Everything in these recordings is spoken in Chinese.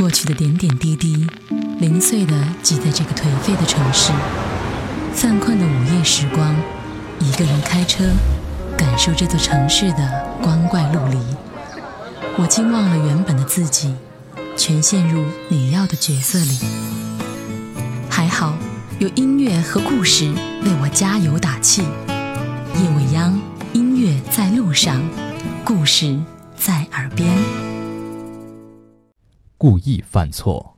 过去的点点滴滴，零碎的挤在这个颓废的城市。犯困的午夜时光，一个人开车，感受这座城市的光怪陆离。我竟忘了原本的自己，全陷入你要的角色里。还好有音乐和故事为我加油打气。叶未央，音乐在路上，故事在耳边。故意犯错。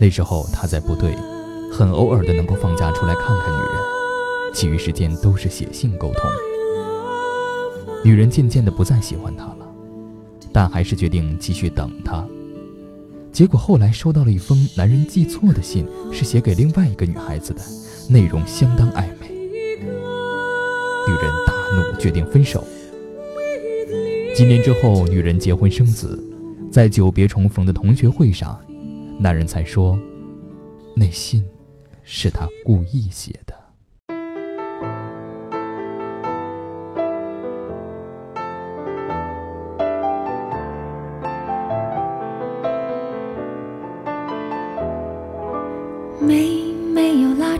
那时候他在部队，很偶尔的能够放假出来看看女人，其余时间都是写信沟通。女人渐渐的不再喜欢他了，但还是决定继续等他。结果后来收到了一封男人寄错的信，是写给另外一个女孩子的，内容相当暧昧。女人大怒，决定分手。几年之后，女人结婚生子，在久别重逢的同学会上。男人才说，那信是他故意写的。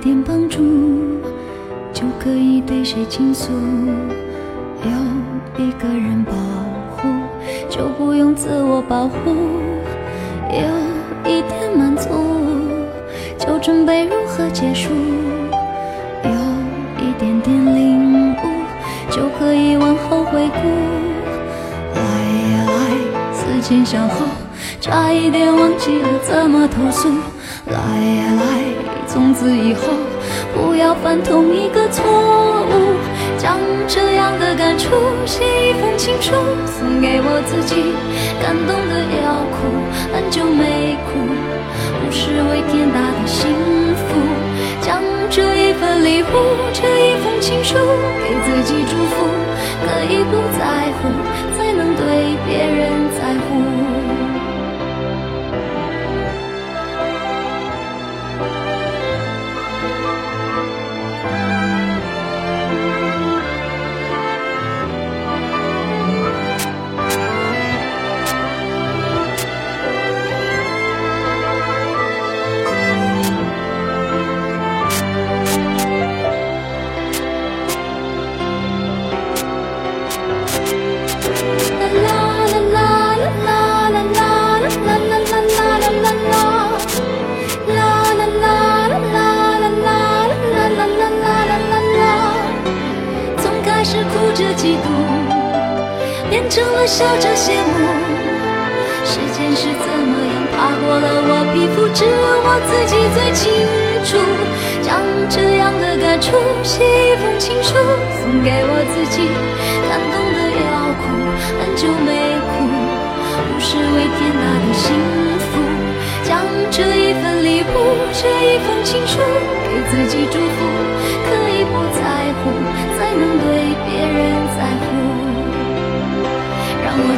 点帮助。就可以对谁倾诉，有一个人保护，就不用自我保护。有一点满足，就准备如何结束。有一点点领悟，就可以往后回顾。来呀来，思前想后，差一点忘记了怎么投诉。来呀来，从此以后。不要犯同一个错误，将这样的感触写一封情书，送给我自己，感动的要哭，很久没哭，不是为天大的幸福，将这一份礼物，这一封情书，给自己祝福，可以不在乎，成了笑着羡慕，时间是怎么样爬过了我皮肤，只有我自己最清楚。将这样的感触写一封情书，送给我自己，感动